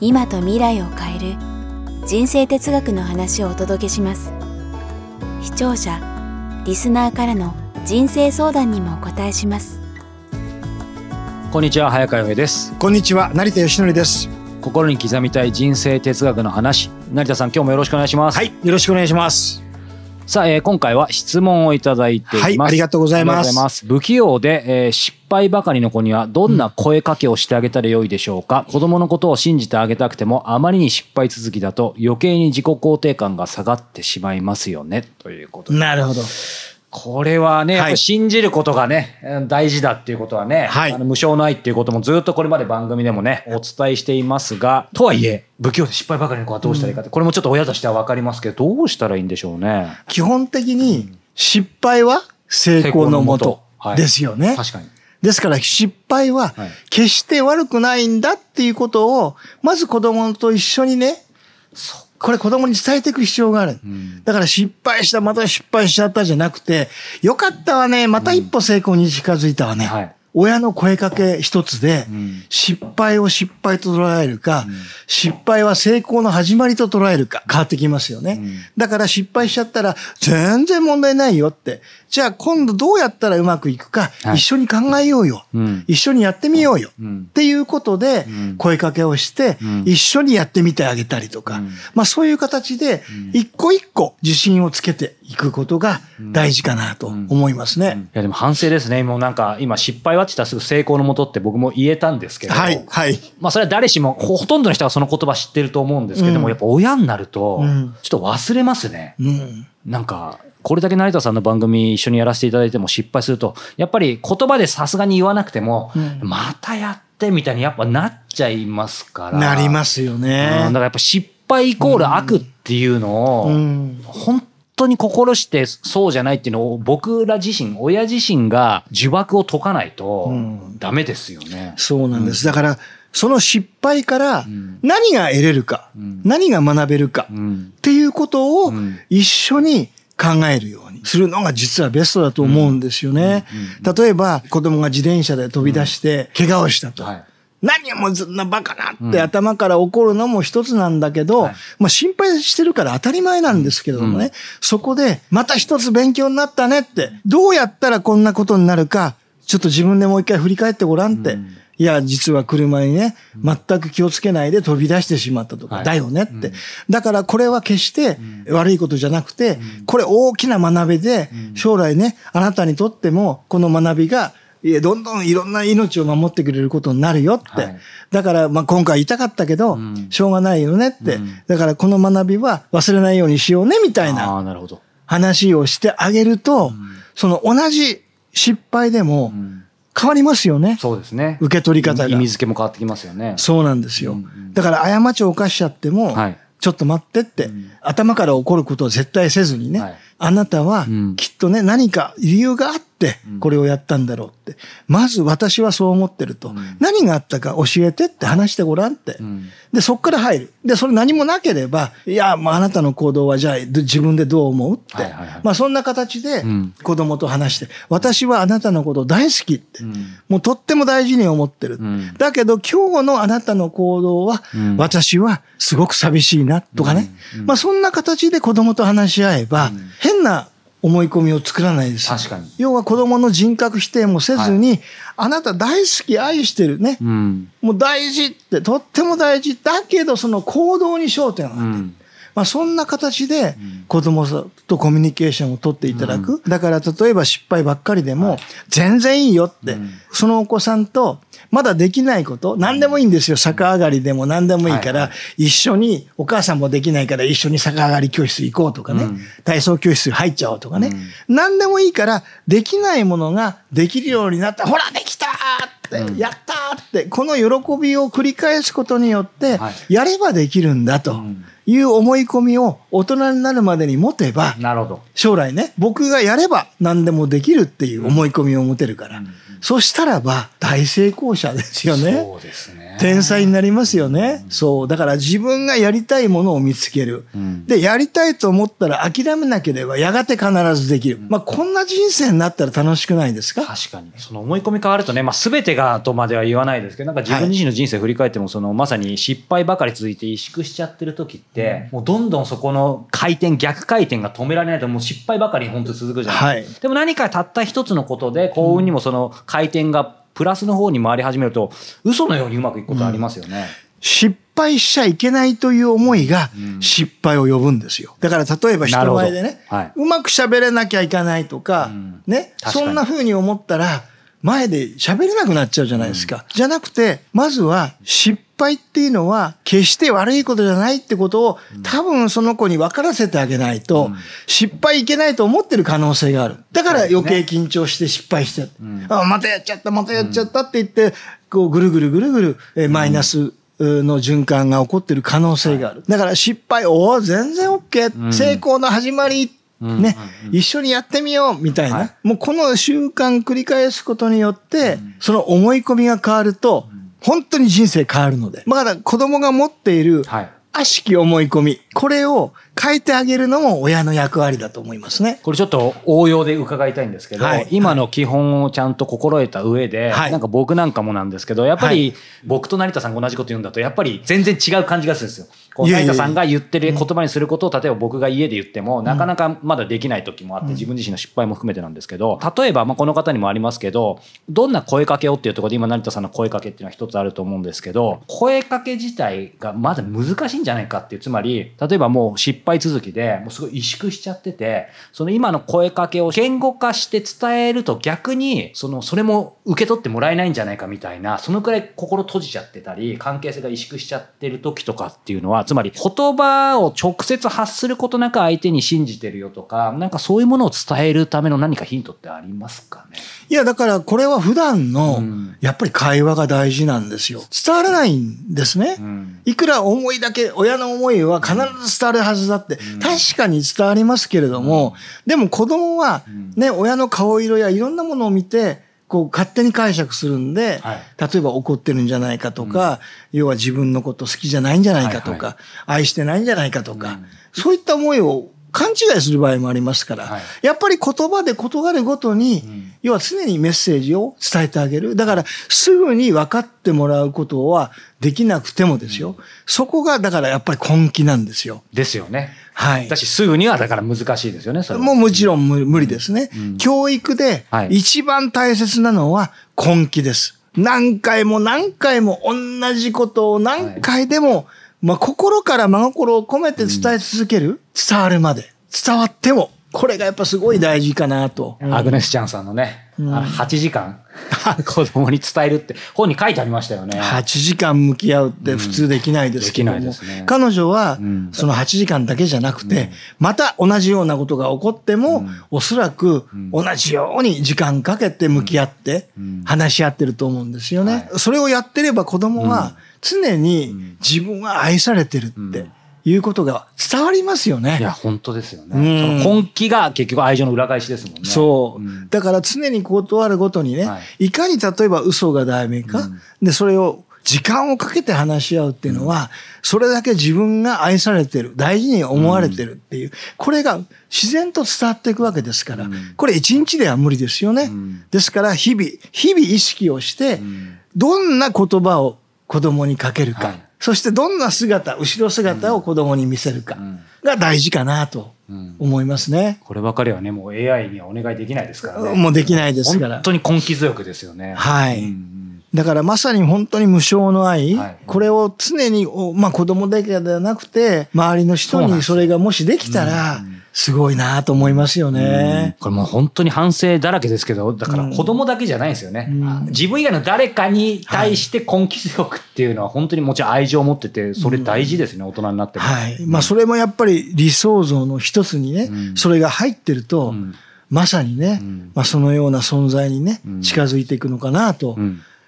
今と未来を変える人生哲学の話をお届けします。視聴者リスナーからの人生相談にもお答えします。こんにちは早川洋平です。こんにちは成田義則です。心に刻みたい人生哲学の話。成田さん今日もよろしくお願いします。はいよろしくお願いしますさあ、えー、今回は質問をいただいています、はい、ありがとうございます。不器用で、えー、失敗ばかりの子にはどんな声かけをしてあげたらよいでしょうか、うん、子供のことを信じてあげたくてもあまりに失敗続きだと余計に自己肯定感が下がってしまいますよね。ということなるほどこれはね、信じることがね、大事だっていうことはね、はい、あの無償ないっていうこともずっとこれまで番組でもね、お伝えしていますが、とはいえ、不器用で失敗ばかりの子はどうしたらいいかって、うん、これもちょっと親としては分かりますけど、どうしたらいいんでしょうね？基本的に失敗は成功のもとですよね。はい、確かに。ですから失敗は決して悪くないんだっていうことを、まず子供と一緒にね、これ子供に伝えていく必要がある。うん、だから失敗した、また失敗しちゃったじゃなくて、よかったわね、また一歩成功に近づいたわね。うんはい親の声かけ一つで、失敗を失敗と捉えるか、失敗は成功の始まりと捉えるか変わってきますよね。だから失敗しちゃったら全然問題ないよって。じゃあ今度どうやったらうまくいくか、一緒に考えようよ。一緒にやってみようよ。っていうことで声かけをして、一緒にやってみてあげたりとか、まあそういう形で一個一個自信をつけていくことが大事かなと思いますね。いやでも反省ですね。もうなんか今失敗はってたらすぐ成功のもとって僕も言えたんですけど、はい、はい。まあそれは誰しも、ほとんどの人がその言葉知ってると思うんですけども、うん、やっぱ親になると、ちょっと忘れますね。うん、なんか、これだけ成田さんの番組一緒にやらせていただいても失敗すると、やっぱり言葉でさすがに言わなくても、うん、またやってみたいにやっぱなっちゃいますから。なりますよね。だからやっぱ失敗イコール悪っていうのを、本当に心してそうじゃないっていうのを僕ら自身、親自身が呪縛を解かないとダメですよね。うん、そうなんです。だから、その失敗から何が得れるか、うん、何が学べるかっていうことを一緒に考えるようにするのが実はベストだと思うんですよね。例えば子供が自転車で飛び出して怪我をしたと。はい何をもそんなバカなって頭から怒るのも一つなんだけど、うんまあ心配してるから当たり前なんですけれどもね、うん、そこでまた一つ勉強になったねって、どうやったらこんなことになるか、ちょっと自分でもう一回振り返ってごらんって。うん。いや、実は車にね、全く気をつけないで飛び出してしまったとか、だよねって。だからこれは決して悪いことじゃなくて、これ大きな学びで、将来ね、あなたにとってもこの学びがいや、どんどんいろんな命を守ってくれることになるよって。はい、だから、まあ、今回痛かったけど、うん、しょうがないよねって、うん。だから、この学びは忘れないようにしようね、みたいな話をしてあげると、その同じ失敗でも、変わりますよね。そうですね。受け取り方が。意味付けも変わってきますよね。そうなんですよ。だから、過ちを犯しちゃっても、はい、ちょっと待ってって、頭から怒ることを絶対せずにね、はい、あなたはきっとね、何か理由があって、これをやったんだろうって。まず私はそう思ってると。何があったか教えてって話してごらんって。で、そっから入る。で、それ何もなければ、いや、まあ、あなたの行動はじゃあ自分でどう思うって。まあ、そんな形で子供と話して、私はあなたのこと大好きって。もうとっても大事に思ってる。だけど今日のあなたの行動は、私はすごく寂しいなとかね。まあ、そんな形で子供と話し合えば、変な思い込みを作らないです確かに。要は子供の人格否定もせずに、はい、あなた大好き、愛してるね。うん、もう大事って、とっても大事。だけど、その行動に焦点を当てる。うんまあ、そんな形で子供とコミュニケーションを取っていただく。だから例えば失敗ばっかりでも全然いいよって、そのお子さんとまだできないこと、何でもいいんですよ。逆上がりでも何でもいいから、一緒に、お母さんもできないから一緒に逆上がり教室行こうとかね、体操教室入っちゃおうとかね、何でもいいから、できないものができるようになった。ほら、できたっ、うん、やったって、この喜びを繰り返すことによって、やればできるんだと。いう思い込みを大人になるまでに持てば、なるほど。将来ね、僕がやれば何でもできるっていう思い込みを持てるから、うん、そしたらば大成功者ですよね。そうですね。天才になりますよね。そう。だから自分がやりたいものを見つける。うん、で、やりたいと思ったら諦めなければやがて必ずできる。うん、まあ、こんな人生になったら楽しくないですか？確かに。その思い込み変わるとね、まあ、全てがとまでは言わないですけど、なんか自分自身の人生振り返っても、その、まさに失敗ばかり続いて萎縮しちゃってる時って、もうどんどんそこの回転、逆回転が止められないと、もう失敗ばかり本当に続くじゃないですか。はい、でも何かたった一つのことで幸運にもその回転がプラスの方に回り始めると、嘘のようにうまくいくことありますよね。うん、失敗しちゃいけないという思いが失敗を呼ぶんですよ。だから例えば人前でね、はい、うまく喋れなきゃいけないとか、うん、ね、そんな風に思ったら、前で喋れなくなっちゃうじゃないですか。うん、じゃなくて、まずは失敗っていうのは決して悪いことじゃないってことを多分その子に分からせてあげないと、失敗いけないと思ってる可能性がある。だから余計緊張して失敗しちゃう。あ、またやっちゃった、またやっちゃったって言って、こうぐるぐるぐるぐる、えマイナス、の循環が起こってる可能性がある。だから失敗、おお、全然 OK、成功の始まりね、一緒にやってみようみたいな、はい、もうこの習慣繰り返すことによって、その思い込みが変わると、本当に人生変わるので。まだ子供が持っている、悪しき思い込み、これを変えてあげるのも親の役割だと思いますね。これちょっと応用で伺いたいんですけど、はい、今の基本をちゃんと心得た上で、はい、なんか僕なんかもなんですけど、やっぱり僕と成田さんが同じこと言うんだと、やっぱり全然違う感じがするんですよ。こう成田さんが言ってる言葉にすることを、例えば僕が家で言っても、なかなかまだできない時もあって、自分自身の失敗も含めてなんですけど、例えば、まあこの方にもありますけど、どんな声かけをっていうところで今成田さんの声かけっていうのは一つあると思うんですけど、声かけ自体がまだ難しいんじゃないかっていう、つまり、例えばもう失敗続きで、もうすごい萎縮しちゃってて、その今の声かけを言語化して伝えると逆に、その、それも受け取ってもらえないんじゃないかみたいな、そのくらい心閉じちゃってたり、関係性が萎縮しちゃってる時とかっていうのは、つまり言葉を直接発することなく相手に信じてるよとか、なんかそういうものを伝えるための何かヒントってありますかね？いや、だからこれは普段の、やっぱり会話が大事なんですよ。伝わらないんですね。いくら思いだけ、親の思いは必ず伝わるはずだって、確かに伝わりますけれども、でも子供はね、親の顔色やいろんなものを見て、こう勝手に解釈するんで、はい、例えば怒ってるんじゃないかとか、うん、要は自分のこと好きじゃないんじゃないかとか、はいはい、愛してないんじゃないかとか、うん、そういった思いを勘違いする場合もありますから、はい、やっぱり言葉で異なるごとに、うん、要は常にメッセージを伝えてあげる。だから、すぐに分かってもらうことはできなくてもですよ。うん、そこが、だからやっぱり根気なんですよ。ですよね。はい。だし、すぐにはだから難しいですよね、もうもちろん無理ですね。うん、教育で一番大切なのは根気です。何回も何回も同じことを何回でも、はいまあ、心から真心を込めて伝え続ける、うん、伝わるまで。伝わっても、これがやっぱすごい大事かなと。アグネス・チャンさんのね、うん、8時間。子供に伝えるって本に書いてありましたよね。8時間向き合うって普通できないですけども、うん、ね、彼女はその8時間だけじゃなくて、また同じようなことが起こっても、うん、おそらく同じように時間かけて向き合って話し合ってると思うんですよね。それをやってれば子供は常に自分は愛されてるって。いうことが伝わりますよね。いや、本当ですよね。その根気が結局愛情の裏返しですもんね。そう。うん、だから常に断るごとにね、はい、いかに例えば嘘が題名か、うん、で、それを時間をかけて話し合うっていうのは、それだけ自分が愛されてる、大事に思われてるっていう、これが自然と伝わっていくわけですから、これ一日では無理ですよね。ですから日々、日々意識をして、どんな言葉を子供にかけるか。はいそしてどんな姿、後ろ姿を子供に見せるかが大事かなと思いますね。こればかりはね、もう AI にはお願いできないですからね。もうできないですから。本当に根気強くですよね。はい。だからまさに本当に無償の愛、はい、これを常に、まあ子供だけではなくて、周りの人にそれがもしできたら、すごいなと思いますよね、これもう本当に反省だらけですけど、だから子供だけじゃないんですよね。うん、自分以外の誰かに対して根気強くっていうのは本当にもちろん愛情を持ってて、それ大事ですね、うん、大人になっても。はい。まあそれもやっぱり理想像の一つにね、それが入ってると、まさにね、まあそのような存在にね、近づいていくのかなと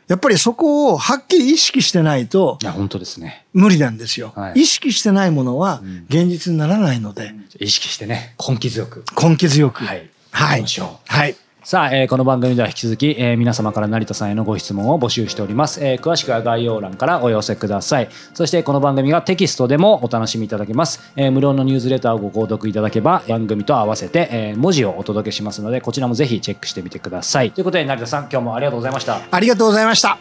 やっぱりそこをはっきり意識してないと、いや、本当ですね。無理なんですよ、はい、意識してないものは現実にならないので。意識してね、根気強く。根気強く。はい。はい。はい。さあ、えー、この番組では引き続き、えー、皆様から成田さんへのご質問を募集しております、えー、詳しくは概要欄からお寄せください。そしてこの番組はテキストでもお楽しみいただけます、えー、無料のニュースレターをご購読いただけば番組と合わせて、えー、文字をお届けしますのでこちらもぜひチェックしてみてください。ということで成田さん今日もありがとうございました。ありがとうございました。